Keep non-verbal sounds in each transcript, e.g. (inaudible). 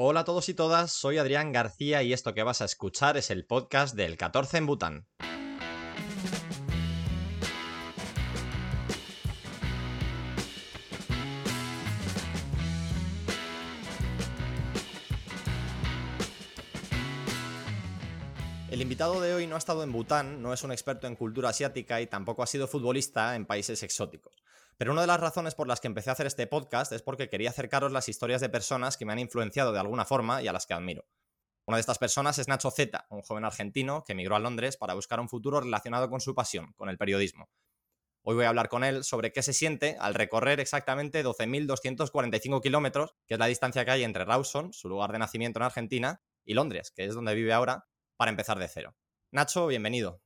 Hola a todos y todas, soy Adrián García y esto que vas a escuchar es el podcast del 14 en Bután. Invitado de hoy no ha estado en Bután, no es un experto en cultura asiática y tampoco ha sido futbolista en países exóticos. Pero una de las razones por las que empecé a hacer este podcast es porque quería acercaros las historias de personas que me han influenciado de alguna forma y a las que admiro. Una de estas personas es Nacho Zeta, un joven argentino que emigró a Londres para buscar un futuro relacionado con su pasión, con el periodismo. Hoy voy a hablar con él sobre qué se siente al recorrer exactamente 12.245 kilómetros, que es la distancia que hay entre Rawson, su lugar de nacimiento en Argentina, y Londres, que es donde vive ahora, para empezar de cero. Nacho, bienvenido.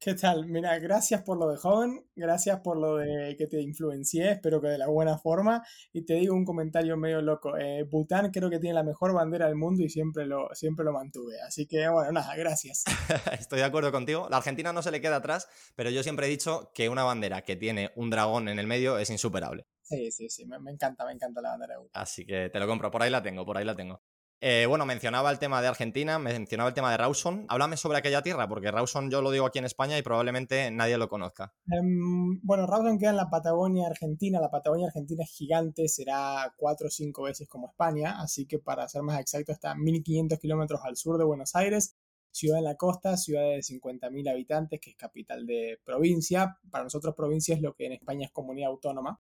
¿Qué tal? Mira, gracias por lo de joven, gracias por lo de que te influencié, espero que de la buena forma. Y te digo un comentario medio loco. Eh, Bután creo que tiene la mejor bandera del mundo y siempre lo, siempre lo mantuve. Así que, bueno, nada, gracias. (laughs) Estoy de acuerdo contigo. La Argentina no se le queda atrás, pero yo siempre he dicho que una bandera que tiene un dragón en el medio es insuperable. Sí, sí, sí, me, me encanta, me encanta la bandera de Bután. Así que te lo compro, por ahí la tengo, por ahí la tengo. Eh, bueno, mencionaba el tema de Argentina, mencionaba el tema de Rawson. Háblame sobre aquella tierra, porque Rawson yo lo digo aquí en España y probablemente nadie lo conozca. Em, bueno, Rawson queda en la Patagonia Argentina. La Patagonia Argentina es gigante, será cuatro o cinco veces como España, así que para ser más exacto está 1500 kilómetros al sur de Buenos Aires. Ciudad en la costa, ciudad de 50.000 habitantes, que es capital de provincia. Para nosotros provincia es lo que en España es comunidad autónoma.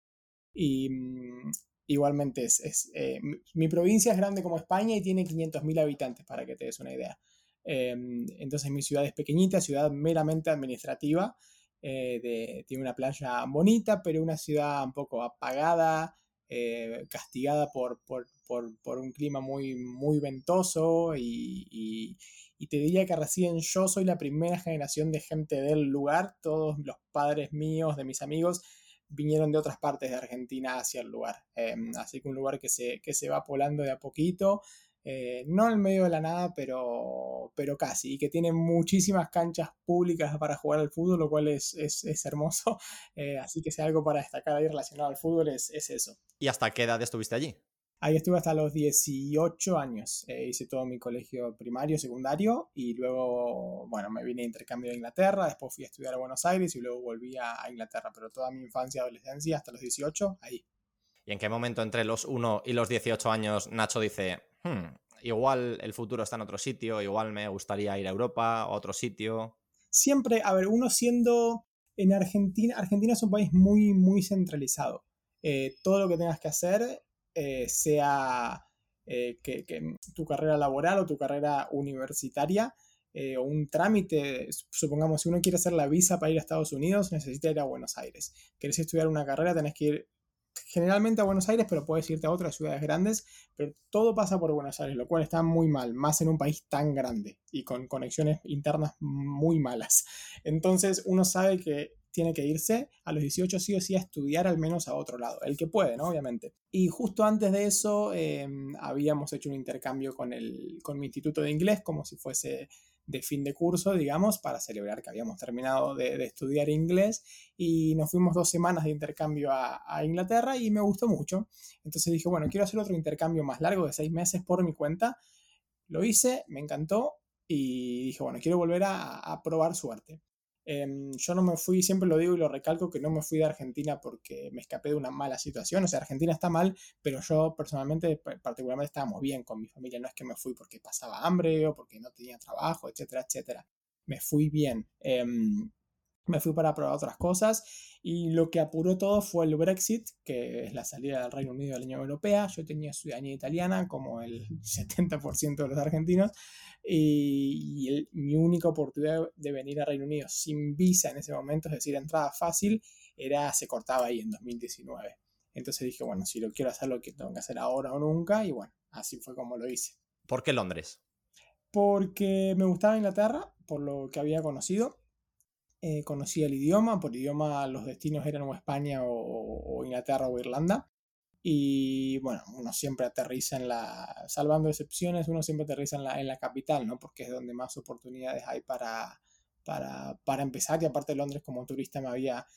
Y mm, igualmente es, eh, mi, provincia es grande como España y tiene 500.000 habitantes, para que te des una idea. Em, entonces mi ciudad es pequeñita, ciudad meramente administrativa, eh, tiene una playa bonita, pero una ciudad un poco apagada, eh, castigada por, por, un clima muy, muy ventoso y, y, te diría que recién yo soy la primera generación de gente del lugar, todos los padres míos, de mis amigos, vinieron de otras partes de Argentina hacia el lugar. Em, así que un lugar que se, que se va poblando de a poquito, eh, no en medio de la nada, pero, pero casi, y que tiene muchísimas canchas públicas para jugar al fútbol, lo cual es, es, hermoso. (laughs) Eh, así que si algo para destacar ahí relacionado al fútbol es, es eso. ¿Y hasta qué edad estuviste allí? Ahí estuve hasta los 18 años. Eh, hice todo mi colegio primario, secundario y luego, bueno, me vine a intercambio a Inglaterra, después fui a estudiar a Buenos Aires y luego volví a, Inglaterra, pero toda mi infancia y adolescencia hasta los 18, ahí. ¿Y en qué momento entre los 1 y los 18 años Nacho dice, hmm, igual el futuro está en otro sitio, igual me gustaría ir a Europa, a otro sitio? Siempre, a ver, uno siendo en Argentina, Argentina es un país muy, muy centralizado. Eh, todo lo que tengas que hacer eh, sea eh, que, tu carrera laboral o tu carrera universitaria eh, o un trámite, supongamos, si uno quiere hacer la visa para ir a Estados Unidos, necesita ir a Buenos Aires. Querés estudiar una carrera, tenés que ir generalmente a Buenos Aires, pero puedes irte a otras ciudades grandes, pero todo pasa por Buenos Aires, lo cual está muy mal, más en un país tan grande y con conexiones internas muy malas. Entonces uno sabe que tiene que irse a los 18 sí o sí a estudiar al menos a otro lado, el que puede, ¿no? Obviamente. Y justo antes de eso em, habíamos hecho un intercambio con, el, con mi instituto de inglés, como si fuese de fin de curso, digamos, para celebrar que habíamos terminado de, estudiar inglés y nos fuimos dos semanas de intercambio a, Inglaterra y me gustó mucho. Entonces dije, bueno, quiero hacer otro intercambio más largo de seis meses por mi cuenta. Lo hice, me encantó y dije, bueno, quiero volver a probar suerte. Em, yo no me fui, siempre lo digo y lo recalco, que no me fui de Argentina porque me escapé de una mala situación. O sea, Argentina está mal, pero yo personalmente, particularmente, estábamos bien con mi familia. No es que me fui porque pasaba hambre o porque no tenía trabajo, etcétera, etcétera. Me fui bien. Em, me fui para probar otras cosas y lo que apuró todo fue el Brexit, que es la salida del Reino Unido de la Unión Europea. Yo tenía ciudadanía italiana, como el 70% de los argentinos, y, mi única oportunidad de venir a Reino Unido sin visa en ese momento, es decir, entrada fácil, era se cortaba ahí en 2019. Entonces dije, bueno, si lo quiero hacer, lo que tengo que hacer ahora o nunca, y bueno, así fue como lo hice. ¿Por qué Londres? Porque me gustaba Inglaterra, por lo que había conocido. Eh, conocía el idioma, por idioma los destinos eran o España o Inglaterra o Irlanda. Y bueno, uno siempre aterriza en la, salvando excepciones, uno siempre aterriza en la, en la capital, ¿no? Porque es donde más oportunidades hay para, para, para empezar. Y aparte Londres como turista me había,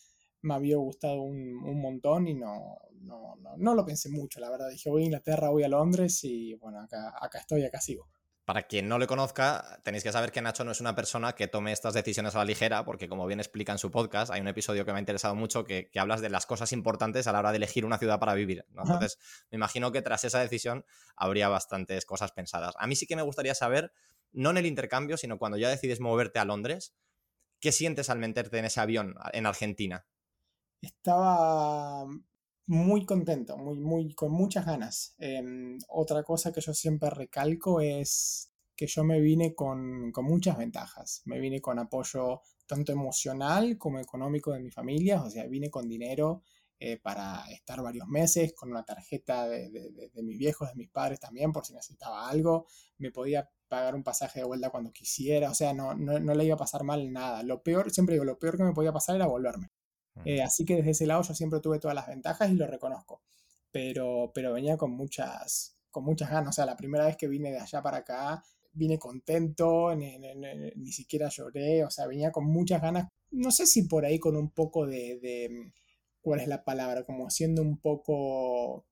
me había gustado un, montón y no, no, no, lo pensé mucho, la verdad. Dije, voy a Inglaterra, voy a Londres y bueno, acá, acá estoy, acá sigo. Para quien no le conozca, tenéis que saber que Nacho no es una persona que tome estas decisiones a la ligera, porque como bien explica en su podcast, hay un episodio que me ha interesado mucho que, hablas de las cosas importantes a la hora de elegir una ciudad para vivir. Entonces, me imagino que tras esa decisión habría bastantes cosas pensadas. A mí sí que me gustaría saber, no en el intercambio, sino cuando ya decides moverte a Londres, ¿qué sientes al meterte en ese avión en Argentina? Estaba muy contento, muy, muy, con muchas ganas. Em, otra cosa que yo siempre recalco es que yo me vine con, con, muchas ventajas. Me vine con apoyo tanto emocional como económico de mi familia, o sea, vine con dinero eh, para estar varios meses, con una tarjeta de, de, de, mis viejos, de mis padres también, por si necesitaba algo. Me podía pagar un pasaje de vuelta cuando quisiera, o sea, no, no, no le iba a pasar mal nada. Lo peor, siempre digo, lo peor que me podía pasar era volverme. Eh, así que desde ese lado yo siempre tuve todas las ventajas y lo reconozco. Pero, pero venía con muchas, con muchas ganas. O sea, la primera vez que vine de allá para acá, vine contento, ni, siquiera lloré. O sea, venía con muchas ganas. No sé si por ahí con un poco de, ¿cuál es la palabra? Como siendo un poco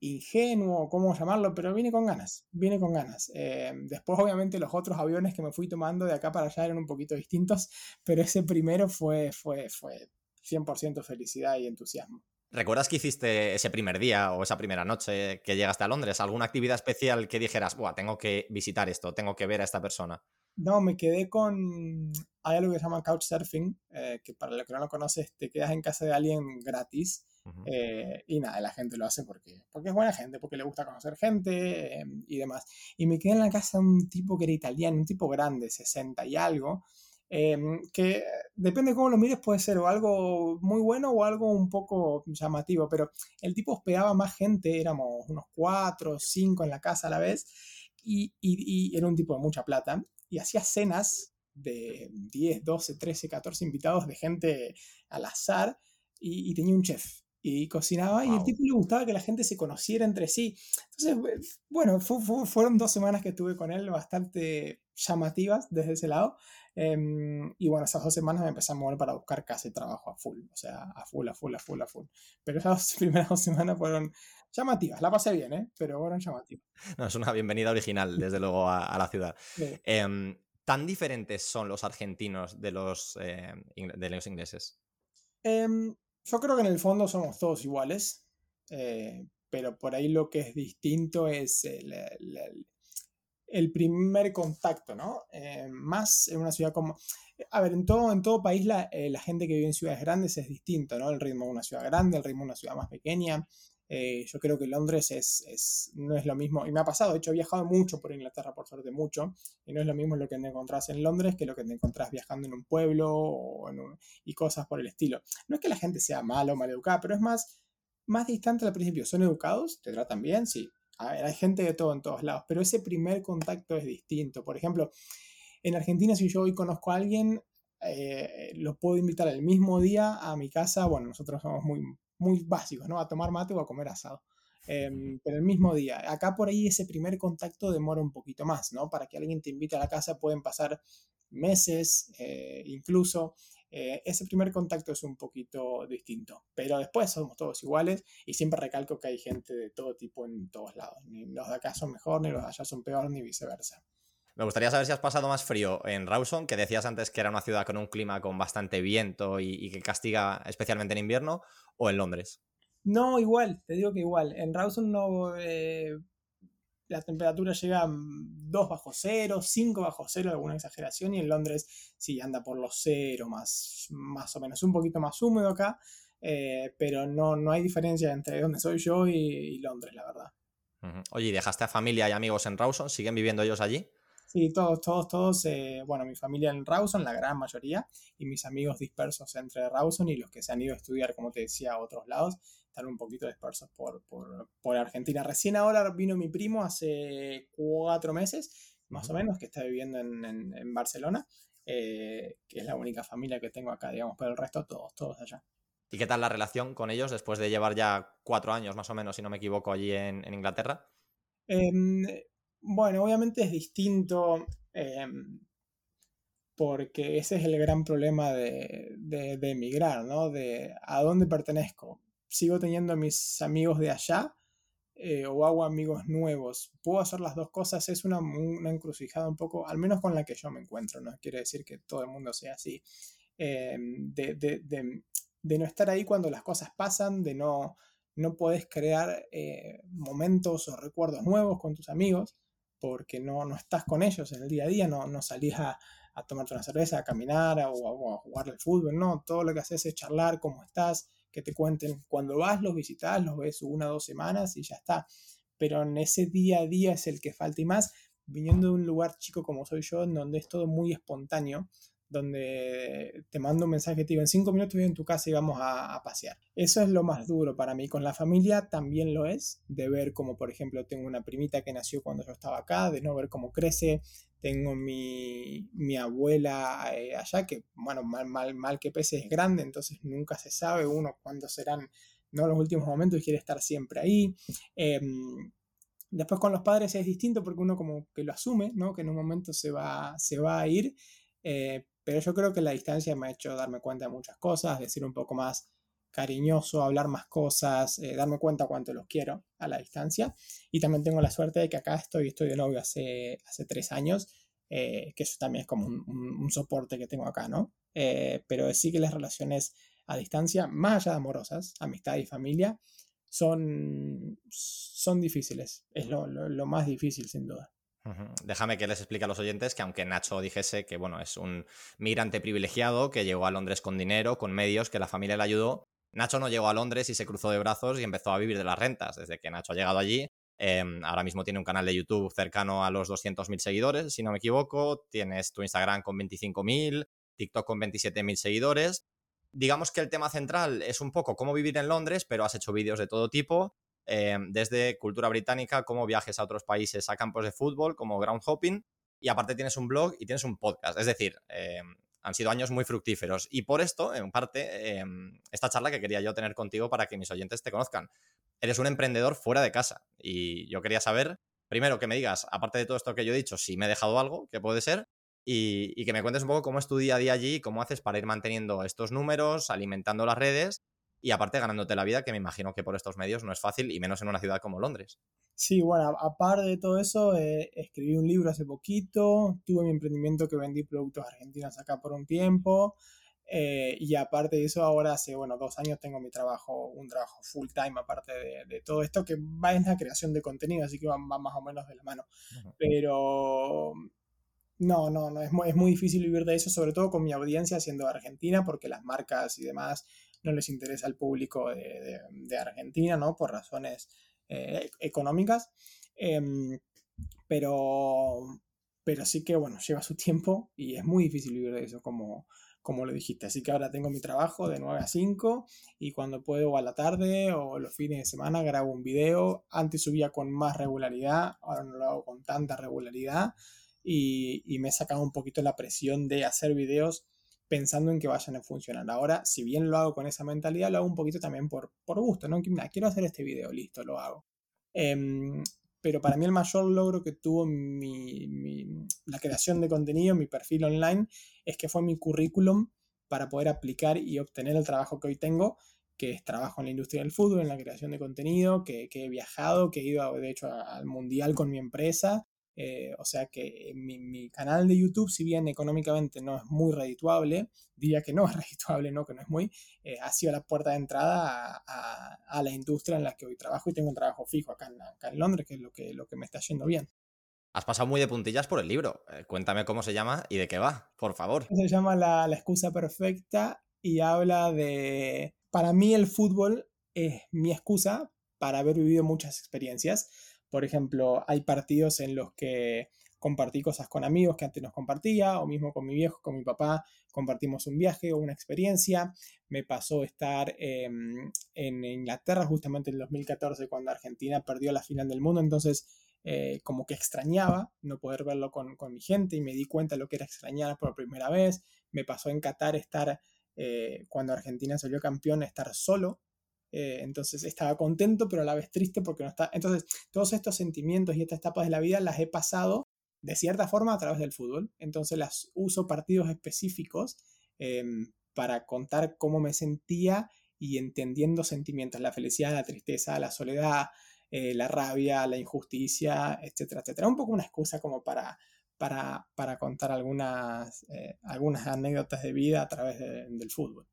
ingenuo, cómo llamarlo, pero vine con ganas, vine con ganas. Eh, después, obviamente, los otros aviones que me fui tomando de acá para allá eran un poquito distintos, (laughs) pero ese primero fue, fue, fue 100% felicidad y entusiasmo. ¿Recuerdas que hiciste ese primer día o esa primera noche que llegaste a Londres? ¿Alguna actividad especial que dijeras, Buah, tengo que visitar esto, tengo que ver a esta persona? No, me quedé con. Hay algo que se llama Couchsurfing, eh, que para los que no lo conoces, te quedas en casa de alguien gratis. Eh, y nada, la gente lo hace porque, porque es buena gente, porque le gusta conocer gente eh, y demás. Y me quedé en la casa de un tipo que era italiano, un tipo grande, 60 y algo, Em, que depende de cómo lo mires, puede ser o algo muy bueno o algo un poco llamativo, pero el tipo hospedaba más gente, éramos unos cuatro o cinco en la casa a la vez, y, y, era un tipo de mucha plata, y hacía cenas de 10, 12, 13, 14 invitados de gente al azar, y, tenía un chef y cocinaba y el tipo le gustaba que la gente se conociera entre sí. Entonces, bueno, fueron dos semanas que estuve con él bastante llamativas desde ese lado. Em, y bueno, esas dos semanas me empecé a mover para buscar casa y trabajo a full, o sea, a full, a full, a full, a full. Pero esas (laughs) primeras dos semanas fueron llamativas, la pasé bien, ¿eh? Pero fueron llamativas. No, es una bienvenida original, desde luego, a, la ciudad. Em, ¿Tan diferentes son los argentinos de los, em, de los ingleses? yo creo que en el fondo somos todos iguales, eh, pero por ahí lo que es distinto es el, el primer contacto, ¿no? Eh, más en una ciudad como... A ver, en todo, en todo país la, eh, la, gente que vive en ciudades grandes es distinto, ¿no? El ritmo de una ciudad grande, el ritmo de una ciudad más pequeña. Eh, yo creo que Londres es, es, no es lo mismo, y me ha pasado, de hecho he viajado mucho por Inglaterra, por suerte mucho, y no es lo mismo lo que te encontrás en Londres que lo que te encontrás viajando en un pueblo y cosas por el estilo. No es que la gente sea mala o mal educada, pero es más, más distante al principio. Son educados, te tratan bien, sí, a ver, hay gente de todo en todos lados, pero ese primer contacto es distinto. Por ejemplo, en Argentina, si yo hoy conozco a alguien, eh, lo puedo invitar el mismo día a mi casa. Bueno, nosotros somos muy, muy básicos, ¿no? A tomar mate o a comer asado. Em, pero el mismo día. Acá por ahí ese primer contacto demora un poquito más, ¿no? Para que alguien te invite a la casa pueden pasar meses, eh, incluso. Eh, ese primer contacto es un poquito distinto, pero después somos todos iguales y siempre recalco que hay gente de todo tipo en todos lados. Ni los de acá son mejor, ni los de allá son peor, ni viceversa. Me gustaría saber si has pasado más frío en Rawson, que decías antes que era una ciudad con un clima con bastante viento y, que castiga especialmente en invierno, o en Londres. No, igual, te digo que igual. En Rawson no, eh, la temperatura llega a 2 bajo cero, 5 bajo cero, alguna exageración, y en Londres sí anda por los cero, más, más o menos, un poquito más húmedo acá, eh, pero no, no hay diferencia entre donde soy yo y, Londres, la verdad. Oye, dejaste a familia y amigos en Rawson? ¿Siguen viviendo ellos allí? Sí, todos, todos, todos, eh, bueno, mi familia en Rawson, la gran mayoría, y mis amigos dispersos entre Rawson y los que se han ido a estudiar, como te decía, a otros lados están un poquito dispersos por, por, Argentina. Recién ahora vino mi primo hace cuatro meses, más o menos, que está viviendo en, Barcelona, eh, que es la única familia que tengo acá, digamos, pero el resto todos, todos allá. ¿Y qué tal la relación con ellos después de llevar ya cuatro años, más o menos, si no me equivoco, allí en, Inglaterra? Em, bueno, obviamente es distinto. Em, porque ese es el gran problema de, de, emigrar, ¿no? De a dónde pertenezco. Sigo teniendo a mis amigos de allá eh, o hago amigos nuevos. Puedo hacer las dos cosas, es una, una, encrucijada un poco, al menos con la que yo me encuentro, no quiere decir que todo el mundo sea así. Eh, de, de, de, no estar ahí cuando las cosas pasan, de no, no podés crear eh, momentos o recuerdos nuevos con tus amigos, porque no, no estás con ellos en el día a día, no, no salís a, a tomarte una cerveza, a caminar o a, jugar al fútbol, no, todo lo que haces es charlar, cómo estás, que te cuenten. Cuando vas, los visitas, los ves una o dos semanas y ya está. Pero en ese día a día es el que falta y más, viniendo de un lugar chico como soy yo, en donde es todo muy espontáneo, donde te mando un mensaje, te digo, en cinco minutos voy en tu casa y vamos a, pasear. Eso es lo más duro para mí. Con la familia también lo es, de ver como, por ejemplo, tengo una primita que nació cuando yo estaba acá, de no ver cómo crece. Tengo mi, mi abuela eh, allá, que, bueno, mal, mal, mal que pese es grande, entonces nunca se sabe uno cuándo serán, no los últimos momentos, y quiere estar siempre ahí. Em, después con los padres es distinto porque uno como que lo asume, ¿no? Que en un momento se va, se va a ir, eh, pero yo creo que la distancia me ha hecho darme cuenta de muchas cosas, decir un poco más cariñoso, hablar más cosas, eh, darme cuenta cuánto los quiero a la distancia. Y también tengo la suerte de que acá estoy, estoy de novio hace, hace tres años, eh, que eso también es como un, soporte que tengo acá, ¿no? Eh, pero sí que las relaciones a distancia, más allá de amorosas, amistad y familia, son, son difíciles. Es lo, lo más difícil, sin duda. Déjame que les explique a los oyentes que aunque Nacho dijese que bueno, es un migrante privilegiado que llegó a Londres con dinero, con medios, que la familia le ayudó, Nacho no llegó a Londres y se cruzó de brazos y empezó a vivir de las rentas. Desde que Nacho ha llegado allí, em, ahora mismo tiene un canal de YouTube cercano a los 200.000 seguidores, si no me equivoco. Tienes tu Instagram con 25.000, TikTok con 27.000 seguidores. Digamos que el tema central es un poco cómo vivir en Londres, pero has hecho vídeos de todo tipo eh, desde cultura británica, como viajes a otros países a campos de fútbol, como ground hopping, y aparte tienes un blog y tienes un podcast. Es decir, eh, han sido años muy fructíferos. Y por esto, en parte, eh, esta charla que quería yo tener contigo para que mis oyentes te conozcan. Eres un emprendedor fuera de casa. Y yo quería saber, primero, que me digas, aparte de todo esto que yo he dicho, si me he dejado algo, que puede ser, y, y, que me cuentes un poco cómo es tu día a día allí, cómo haces para ir manteniendo estos números, alimentando las redes y aparte ganándote la vida, que me imagino que por estos medios no es fácil y menos en una ciudad como Londres. Sí, bueno, aparte de todo eso, eh, escribí un libro hace poquito, tuve mi emprendimiento que vendí productos argentinos acá por un tiempo. Eh, y aparte de eso, ahora hace, bueno, dos años tengo mi trabajo, un trabajo full time aparte de, todo esto, que va en la creación de contenido, así que va, más o menos de la mano. Pero no, no, no, es muy, es muy difícil vivir de eso, sobre todo con mi audiencia siendo argentina, porque las marcas y demás no les interesa al público de, Argentina, ¿no? Por razones eh, económicas. Em, pero, pero sí que, bueno, lleva su tiempo y es muy difícil vivir de eso, como, como lo dijiste. Así que ahora tengo mi trabajo de 9 a 5 y cuando puedo a la tarde o los fines de semana grabo un video. Antes subía con más regularidad, ahora no lo hago con tanta regularidad y, y me he sacado un poquito la presión de hacer videos pensando en que vayan a funcionar. Ahora, si bien lo hago con esa mentalidad, lo hago un poquito también por, por gusto, ¿no? quiero hacer este video, listo, lo hago. Em, pero para mí el mayor logro que tuvo mi, la creación de contenido, mi perfil online, es que fue mi currículum para poder aplicar y obtener el trabajo que hoy tengo, que es trabajo en la industria del fútbol, en la creación de contenido, que, que he viajado, que he ido de hecho al mundial con mi empresa, eh, o sea que mi, canal de YouTube, si bien económicamente no es muy redituable, diría que no es (laughs) redituable, no que no es muy, eh, ha sido la puerta de entrada a, la industria en la que hoy trabajo y tengo un trabajo fijo acá en, Londres, que es lo que, lo que me está yendo bien. Has pasado muy de puntillas por el libro. Eh, cuéntame cómo se llama y de qué va, por favor. Se llama la, la excusa perfecta y habla de... Para mí el fútbol es mi excusa para haber vivido muchas experiencias por ejemplo, hay partidos en los que compartí cosas con amigos que antes nos compartía, o mismo con mi viejo, con mi papá, compartimos un viaje o una experiencia. Me pasó estar em, en Inglaterra justamente en el 2014 cuando Argentina perdió la final del mundo, entonces eh, como que extrañaba no poder verlo con, mi gente y me di cuenta de lo que era extrañar por primera vez. Me pasó en Qatar estar, eh, cuando Argentina salió campeón, estar solo eh, entonces estaba contento, pero a la vez triste porque no está. Entonces, todos estos sentimientos y estas etapas de la vida las he pasado de cierta forma a través del fútbol. Entonces las uso partidos específicos em, para contar cómo me sentía y entendiendo sentimientos, la felicidad, la tristeza, la soledad, eh, la rabia, la injusticia, etcétera, etcétera. Un poco una excusa como para, para, para contar algunas, eh, algunas anécdotas de vida a través del fútbol.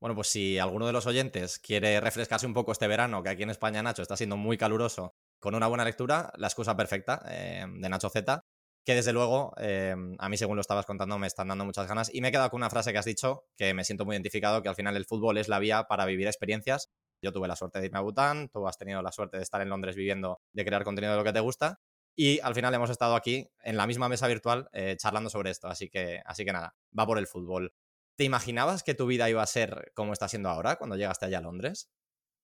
Bueno, pues si alguno de los oyentes quiere refrescarse un poco este verano, que aquí en España, Nacho, está siendo muy caluroso, con una buena lectura, la excusa perfecta eh, de Nacho Z, que desde luego, eh, a mí según lo estabas contando, me están dando muchas ganas. Y me he quedado con una frase que has dicho, que me siento muy identificado, que al final el fútbol es la vía para vivir experiencias. Yo tuve la suerte de irme a Bután, tú has tenido la suerte de estar en Londres viviendo, de crear contenido de lo que te gusta. Y al final hemos estado aquí en la misma mesa virtual eh, charlando sobre esto. Así que, así que nada, va por el fútbol. ¿Te imaginabas que tu vida iba a ser como está siendo ahora cuando llegaste allá a Londres?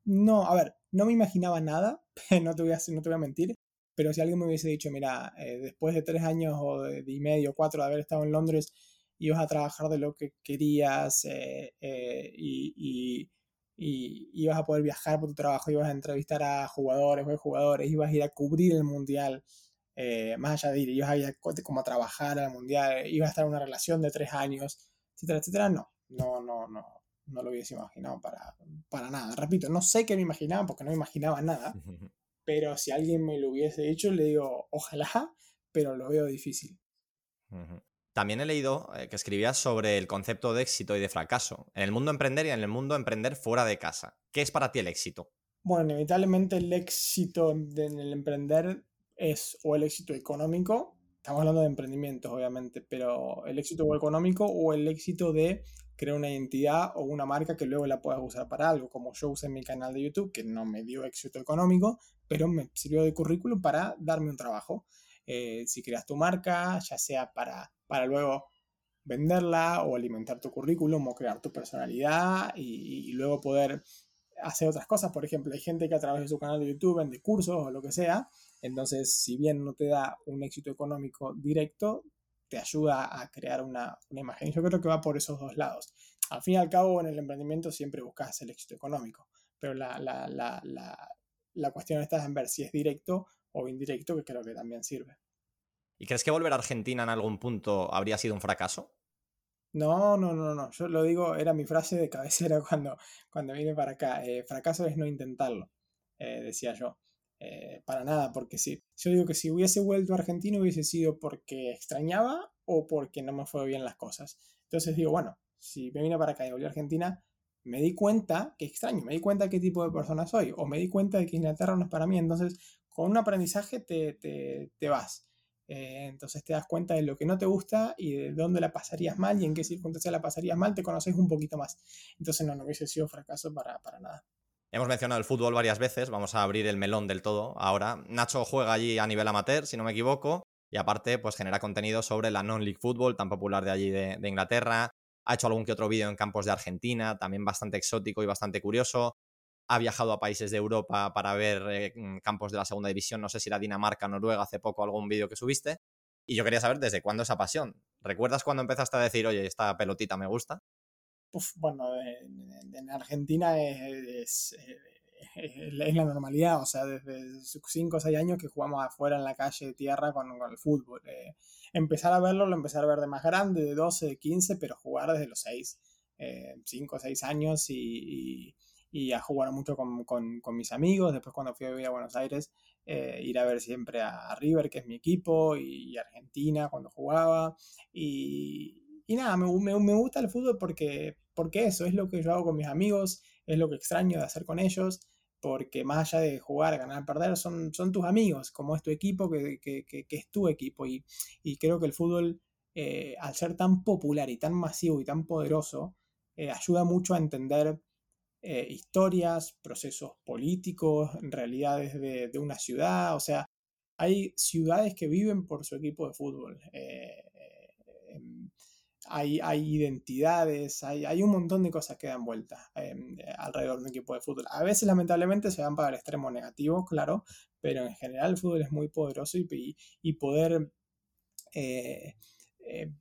No, a ver, no me imaginaba nada, (laughs) no te voy a, no te a mentir, pero si alguien me hubiese dicho, mira, eh, después de tres años o de, y medio, cuatro de haber estado en Londres, ibas a trabajar de lo que querías eh, eh, y, ibas a poder viajar por tu trabajo, ibas a entrevistar a jugadores o jugadores, ibas a ir a cubrir el mundial, más allá de ir, ibas a ir a, como a trabajar al mundial, ibas a estar en una relación de tres años etcétera, etcétera, no, no, no, no, no lo hubiese imaginado para, para nada. Repito, no sé qué me imaginaba porque no me imaginaba nada, (laughs) pero si alguien me lo hubiese dicho, le digo, ojalá, pero lo veo difícil. También he leído eh, que escribías sobre el concepto de éxito y de fracaso en el mundo emprender y en el mundo emprender fuera de casa. ¿Qué es para ti el éxito? Bueno, inevitablemente el éxito en el emprender es o el éxito económico estamos hablando de emprendimientos, obviamente, pero el éxito económico o el éxito de crear una identidad o una marca que luego la puedas usar para algo, como yo usé en mi canal de YouTube, que no me dio éxito económico, pero me sirvió de currículum para darme un trabajo. Eh, si creas tu marca, ya sea para, para luego venderla o alimentar tu currículum o crear tu personalidad y, y luego poder hacer otras cosas. Por ejemplo, hay gente que a través de su canal de YouTube vende cursos o lo que sea, entonces, si bien no te da un éxito económico directo, te ayuda a crear una, imagen. Yo creo que va por esos dos lados. Al fin y al cabo, en el emprendimiento siempre buscas el éxito económico, pero la, la cuestión está en ver si es directo o indirecto, que creo que también sirve. ¿Y crees que volver a Argentina en algún punto habría sido un fracaso? No, no, no, no. Yo lo digo, era mi frase de cabecera (laughs) cuando, cuando vine para acá. Eh, fracaso es no intentarlo, eh, decía yo. Eh, para nada, porque si yo digo que si hubiese vuelto a Argentina hubiese sido porque extrañaba o porque no me fue bien las cosas. Entonces digo, bueno, si me vine para acá y volví a Argentina, me di cuenta que extraño, me di cuenta qué tipo de persona soy, o me di cuenta de que Inglaterra no es para mí. Entonces, con un aprendizaje te, te, vas. Eh, entonces te das cuenta de lo que no te gusta y de dónde la pasarías mal y en qué circunstancias la pasarías mal, te conoces un poquito más. Entonces no, no hubiese sido fracaso para, para nada. Hemos mencionado el fútbol varias veces, vamos a abrir el melón del todo ahora. Nacho juega allí a nivel amateur, si no me equivoco, y aparte pues genera contenido sobre la non-league football tan popular de allí de, Inglaterra. Ha hecho algún que otro vídeo en campos de Argentina, también bastante exótico y bastante curioso. Ha viajado a países de Europa para ver eh, mm, campos de la segunda división, no sé si era Dinamarca, Noruega, hace poco algún vídeo que subiste. Y yo quería saber desde cuándo esa pasión. ¿Recuerdas cuando empezaste a decir, oye, esta pelotita me gusta? Bueno, en, Argentina es, es, la normalidad, o sea, desde 5 o 6 años que jugamos afuera en la calle de tierra con, el fútbol. Eh, empezar a verlo, lo empecé a ver de más grande, de 12, de 15, pero jugar desde los 6, 5 o 6 años y, y, a jugar mucho con, con, con, mis amigos. Después cuando fui a vivir a Buenos Aires, eh, ir a ver siempre a River, que es mi equipo, y, Argentina cuando jugaba. Y, y nada, me, me, me, gusta el fútbol porque, porque eso es lo que yo hago con mis amigos, es lo que extraño de hacer con ellos, porque más allá de jugar, ganar, perder, son, son tus amigos, como es tu equipo, que, que, que, es tu equipo. Y, y, creo que el fútbol, eh, al ser tan popular y tan masivo y tan poderoso, eh, ayuda mucho a entender eh, historias, procesos políticos, realidades de, de, una ciudad. O sea, hay ciudades que viven por su equipo de fútbol hay, identidades, hay, hay, un montón de cosas que dan vueltas em, alrededor de un equipo de fútbol. A veces, lamentablemente, se van para el extremo negativo, claro, pero en general el fútbol es muy poderoso y, y poder, eh, eh,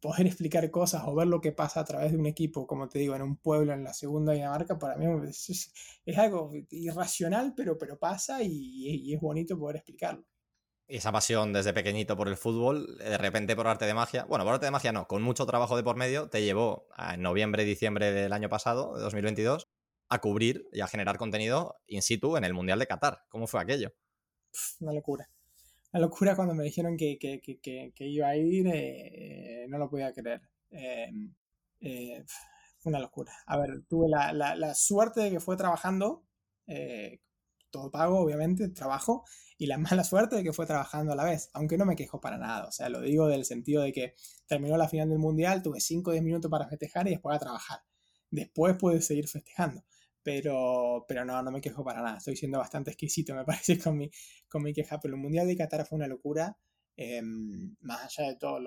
poder explicar cosas o ver lo que pasa a través de un equipo, como te digo, en un pueblo, en la segunda Dinamarca, para mí es, algo irracional, pero, pero pasa y es bonito poder explicarlo. Esa pasión desde pequeñito por el fútbol, de repente por arte de magia, bueno, por arte de magia no, con mucho trabajo de por medio, te llevó en noviembre, diciembre del año pasado, de 2022, a cubrir y a generar contenido in situ en el Mundial de Qatar. ¿Cómo fue aquello? una locura. Una locura cuando me dijeron que, iba a ir, eh, no lo podía creer. Em, eh, una locura. A ver, tuve la, suerte de que fue trabajando, eh, todo pago, obviamente, trabajo, y la (laughs) mala suerte de que fue trabajando a la vez, aunque no me quejo para nada. O sea, lo digo del sentido de que terminó la final del mundial, tuve 5 o 10 minutos para festejar y después a trabajar. Después puedes seguir festejando. Pero, pero no, no me quejo para nada. Estoy siendo bastante exquisito, me (laughs) parece, con mi, con mi queja. Pero el Mundial de Qatar fue una locura. Em, más allá de todas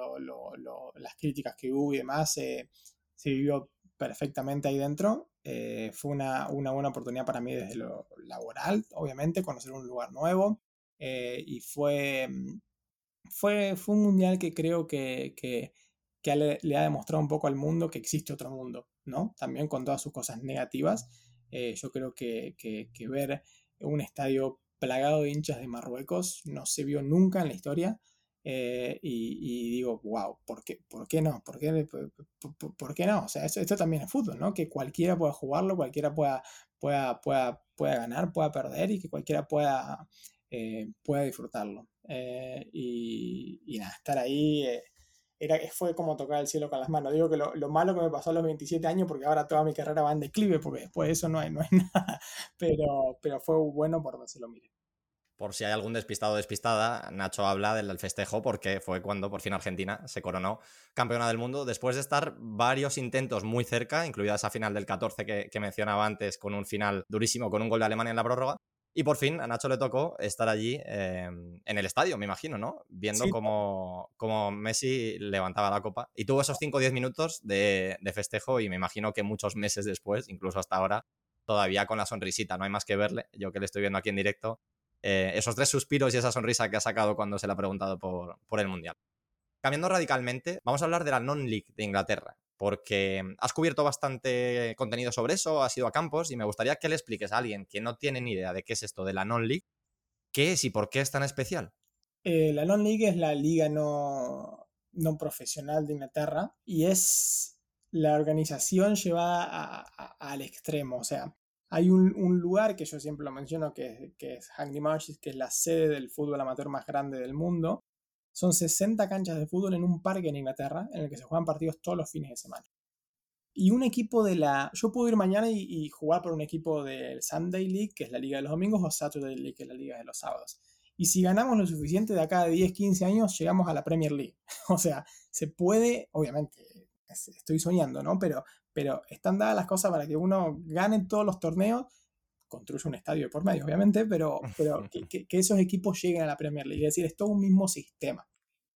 las críticas que hubo y demás, eh, se vivió perfectamente ahí dentro. Eh, fue una, una, buena oportunidad para mí desde lo laboral, obviamente, conocer un lugar nuevo. Eh, y fue, fue, fue un mundial que creo que, que, que le, le, ha demostrado un poco al mundo que existe otro mundo, ¿no? También con todas sus cosas negativas. Eh, yo creo que, que, que, ver un estadio plagado de hinchas de Marruecos no se vio nunca en la historia. Eh, y, digo, wow, ¿por qué, ¿por qué no? ¿Por qué, por, qué no? O sea, esto, también es fútbol, ¿no? Que cualquiera pueda jugarlo, cualquiera pueda, pueda, pueda, pueda ganar, pueda perder y que cualquiera pueda, eh, pueda disfrutarlo. Eh, y, nada, estar ahí era, fue como tocar el cielo con las manos. Digo que lo, lo, malo que me pasó a los 27 años, porque ahora toda mi carrera va en declive, porque después de eso no hay, no hay (laughs) nada. Pero, pero fue bueno por donde se lo mire por si hay algún despistado o despistada, Nacho habla del festejo porque fue cuando por fin Argentina se coronó campeona del mundo después de estar varios intentos muy cerca, incluida esa final del 14 que, mencionaba antes con un final durísimo, con un gol de Alemania en la prórroga. Y por fin a Nacho le tocó estar allí em, en el estadio, me imagino, ¿no? Viendo cómo, Messi levantaba la copa. Y tuvo esos 5 o 10 minutos de, de festejo y me imagino que muchos meses después, incluso hasta ahora, todavía con la sonrisita, no hay más que verle. Yo que le estoy viendo aquí en directo, eh, esos tres suspiros y esa sonrisa que ha sacado cuando se le ha preguntado por, por el Mundial. Cambiando radicalmente, vamos a hablar de la Non-League de Inglaterra, porque has cubierto bastante contenido sobre eso, has ido a campos y me gustaría que le expliques a alguien que no tiene ni idea de qué es esto de la Non-League, qué es y por qué es tan especial. Eh, la Non-League es la liga no, no profesional de Inglaterra y es la organización llevada al extremo, o sea, hay un, lugar que yo siempre lo menciono, que, es Hackney Marshes, que es la sede del fútbol amateur más grande del mundo. Son 60 canchas de fútbol en un parque en Inglaterra, en el que se juegan partidos todos los fines de semana. Y un equipo de la... Yo puedo ir mañana y, jugar por un equipo del Sunday League, que es la liga de los domingos, o Saturday League, que es la liga de los sábados. Y si ganamos lo suficiente de acá de 10, 15 años, llegamos a la Premier League. (laughs) o sea, se puede, obviamente, estoy soñando, ¿no? Pero, pero están dadas las cosas para que uno gane todos los torneos, construye un estadio por medio, obviamente, pero, pero (laughs) que, esos equipos lleguen a la Premier League. Es decir, es todo un mismo sistema.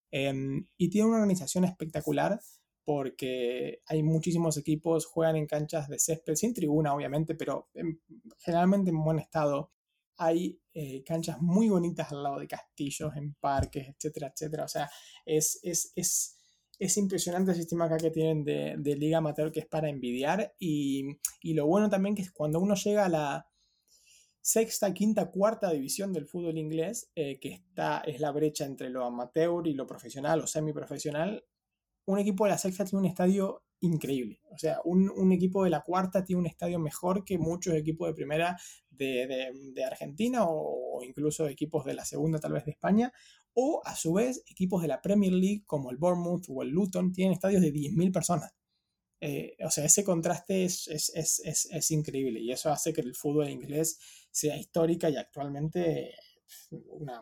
Em, y tiene una organización espectacular porque hay muchísimos equipos, juegan en canchas de césped, sin tribuna, obviamente, pero generalmente en buen estado. Hay eh, canchas muy bonitas al lado de castillos, en parques, etcétera, etcétera. O sea, es, es, es es impresionante el sistema acá que tienen de, liga amateur que es para envidiar y, lo bueno también que es cuando uno llega a la sexta, quinta, cuarta división del fútbol inglés, eh, que está, es la brecha entre lo amateur y lo profesional o semiprofesional, un equipo de la sexta tiene un estadio increíble. O sea, un, equipo de la cuarta tiene un estadio mejor que muchos equipos de primera de, Argentina o, incluso equipos de la segunda tal vez de España. O a su vez, equipos de la Premier League como el Bournemouth o el Luton tienen estadios de 10.000 personas. Eh, o sea, ese contraste es, es, increíble y eso hace que el fútbol inglés sea histórica y actualmente una,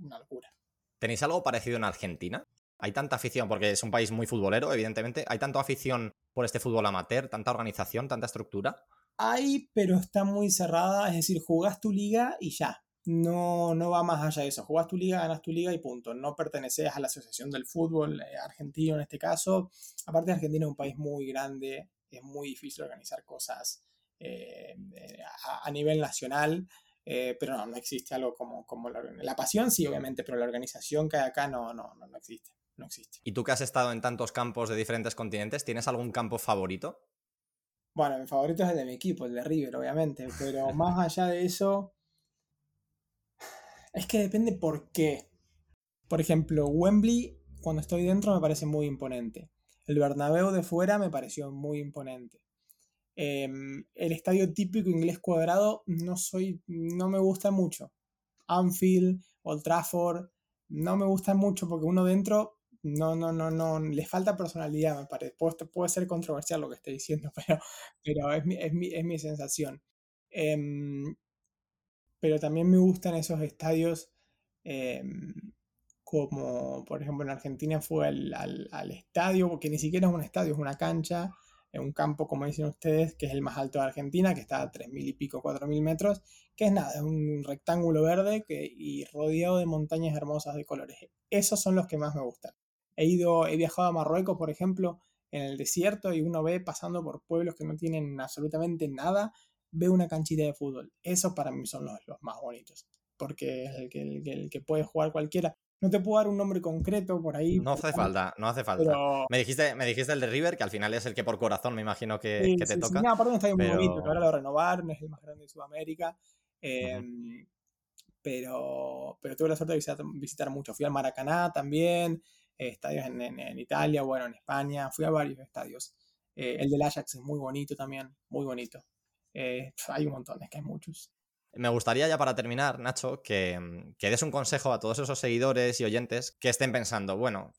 una locura. ¿Tenéis algo parecido en Argentina? Hay tanta afición, porque es un país muy futbolero, evidentemente. ¿Hay tanta afición por este fútbol amateur, tanta organización, tanta estructura? Hay, pero está muy cerrada. Es decir, jugás tu liga y ya. No, no va más allá de eso. Jugás tu liga, ganas tu liga y punto. No perteneces a la Asociación del Fútbol eh, Argentino en este caso. Aparte, Argentina es un país muy grande. Es muy difícil organizar cosas eh, eh, a, nivel nacional. pero no, no existe algo como, la, la, pasión, sí, obviamente, pero la organización que hay acá no, no, no, no existe no existe. ¿Y tú que has estado en tantos campos de diferentes continentes, ¿tienes algún campo favorito? Bueno, mi favorito es el de mi equipo, el de River, obviamente, pero (laughs) más allá de eso, es que depende por qué. Por ejemplo, Wembley, cuando estoy dentro, me parece muy imponente. El Bernabéu de fuera me pareció muy imponente. Em, el estadio típico inglés cuadrado no soy, no me gusta mucho. Anfield, Old Trafford, no me gusta mucho porque uno dentro no, no, no, no, le falta personalidad, me parece. Puede, ser controversial lo que estoy diciendo, (laughs) pero, pero es, mi, es, mi, es mi sensación. Em, pero también me gustan esos estadios em, como, por ejemplo, en Argentina fue al, al, estadio, porque ni siquiera es un estadio, es una cancha, en un campo, como dicen ustedes, que es el más alto de Argentina, que está a 3.000 y pico, 4.000 metros, que es nada, es un rectángulo verde que, y rodeado de montañas hermosas de colores. Esos son los que más me gustan. He ido, he viajado a Marruecos, por ejemplo, en el desierto y uno ve pasando por pueblos que no tienen absolutamente nada, ve una canchita de fútbol. Esos para mí son los, más bonitos, porque es el que, el, que puede jugar cualquiera. No te puedo dar un nombre concreto por ahí. No hace falta, no hace falta. Me, dijiste, me dijiste el de River, que al final es el que por corazón me imagino que, te toca. Sí. No, aparte está muy bonito, que ahora lo renovaron, es el más grande de Sudamérica. Em, pero, pero tuve la suerte de visitar, mucho. Fui al Maracaná también, eh, estadios en, Italia, bueno, en España, fui a varios estadios. Eh, el del Ajax es muy bonito también, muy bonito. Eh, hay un montón, es que hay muchos. Me gustaría ya para terminar, Nacho, que, que, des un consejo a todos esos seguidores y oyentes que estén pensando, bueno,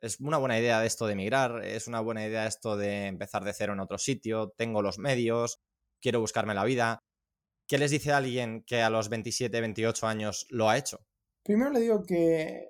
es una buena idea esto de emigrar, es una buena idea esto de empezar de cero en otro sitio, tengo los medios, quiero buscarme la vida. ¿Qué les dice a alguien que a los 27, 28 años lo ha hecho? Primero le digo que,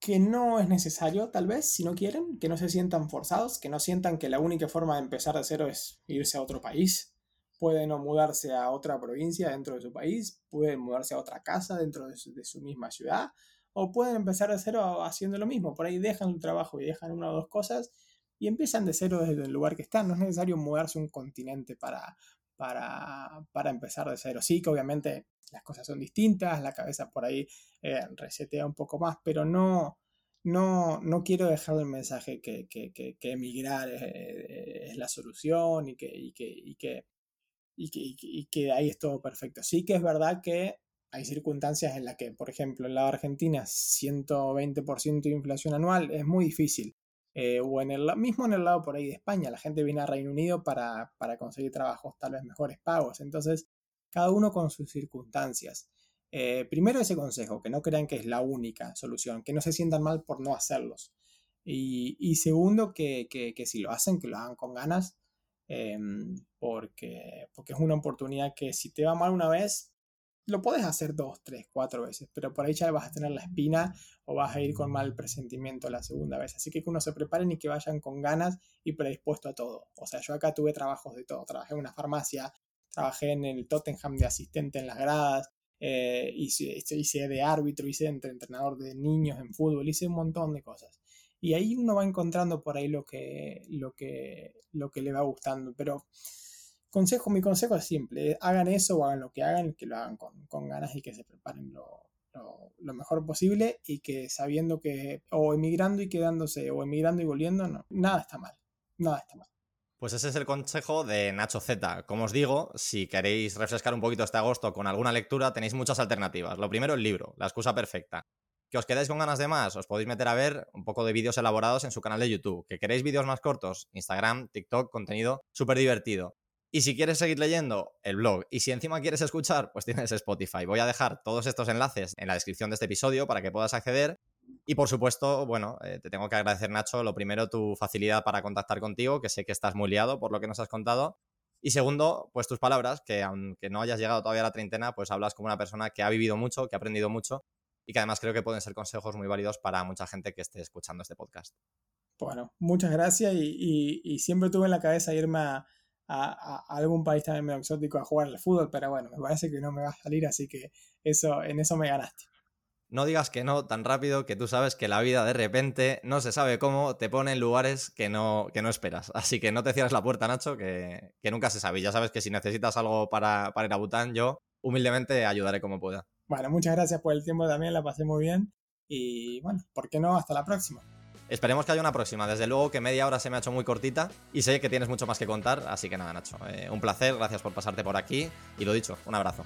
que no es necesario, tal vez, si no quieren, que no se sientan forzados, que no sientan que la única forma de empezar de cero es irse a otro país pueden mudarse a otra provincia dentro de su país, pueden mudarse a otra casa dentro de su, misma ciudad, o pueden empezar de cero haciendo lo mismo. Por ahí dejan un trabajo y dejan una o dos cosas y empiezan de cero desde el lugar que están. No es necesario mudarse un continente para, para, para empezar de cero. Sí que obviamente las cosas son distintas, la cabeza por ahí eh, resetea un poco más, pero no, no, no quiero dejar el mensaje que, que, que, emigrar es, la solución y que, y que, y que, ahí es todo perfecto. Sí que es verdad que hay circunstancias en las que, por ejemplo, en la Argentina, 120% de inflación anual es muy difícil. Eh, o en el mismo en el lado por ahí de España, la gente viene a Reino Unido para, conseguir trabajos tal vez mejores pagos. Entonces, cada uno con sus circunstancias. Eh, primero ese consejo, que no crean que es la única solución, que no se sientan mal por no hacerlos. Y, segundo, que, que, si lo hacen, que lo hagan con ganas, Em, porque, porque es una oportunidad que si te va mal una vez, lo puedes hacer dos, tres, cuatro veces, pero por ahí ya vas a tener la espina o vas a ir con mal presentimiento la segunda vez. Así que que uno se preparen y que vayan con ganas y predispuesto a todo. O sea, yo acá tuve trabajos de todo. Trabajé en una farmacia, trabajé en el Tottenham de asistente en las gradas, eh, hice, hice de árbitro, hice de entrenador de niños en fútbol, hice un montón de cosas. Y ahí uno va encontrando por ahí lo que, lo que, lo que le va gustando. Pero consejo, mi consejo es simple, hagan eso o hagan lo que hagan, que lo hagan con, ganas y que se preparen lo, mejor posible y que sabiendo que o emigrando y quedándose o emigrando y volviendo, no, nada está mal, nada está mal. Pues ese es el consejo de Nacho Z. Como os digo, si queréis refrescar un poquito este agosto con alguna lectura, tenéis muchas alternativas. Lo primero, el libro, La excusa perfecta que os quedáis con ganas de más, os podéis meter a ver un poco de vídeos elaborados en su canal de YouTube. Que queréis vídeos más cortos, Instagram, TikTok, contenido súper divertido. Y si quieres seguir leyendo, el blog. Y si encima quieres escuchar, pues tienes Spotify. Voy a dejar todos estos enlaces en la descripción de este episodio para que puedas acceder. Y por supuesto, bueno, eh, te tengo que agradecer, Nacho, lo primero, tu facilidad para contactar contigo, que sé que estás muy liado por lo que nos has contado. Y segundo, pues tus palabras, que aunque no hayas llegado todavía a la treintena, pues hablas como una persona que ha vivido mucho, que ha aprendido mucho y que además creo que pueden ser consejos muy válidos para mucha gente que esté escuchando este podcast. Bueno, muchas gracias y, siempre tuve en la cabeza irme a, algún país también medio exótico a jugar al fútbol, pero bueno, me parece que no me va a salir, así que eso, en eso me ganaste. No digas que no tan rápido que tú sabes que la vida de repente, no se sabe cómo, te pone en lugares que no, que no esperas. Así que no te cierres la puerta, Nacho, que, nunca se sabe. ya sabes que si necesitas algo para, para ir a Bután, yo humildemente ayudaré como pueda. Bueno, muchas gracias por el tiempo también, la pasé muy bien. Y bueno, ¿por qué no? Hasta la próxima. Esperemos que haya una próxima. Desde luego que media hora se me ha hecho muy cortita y sé que tienes mucho más que contar. Así que nada, Nacho, eh, un placer, gracias por pasarte por aquí y lo dicho, un abrazo.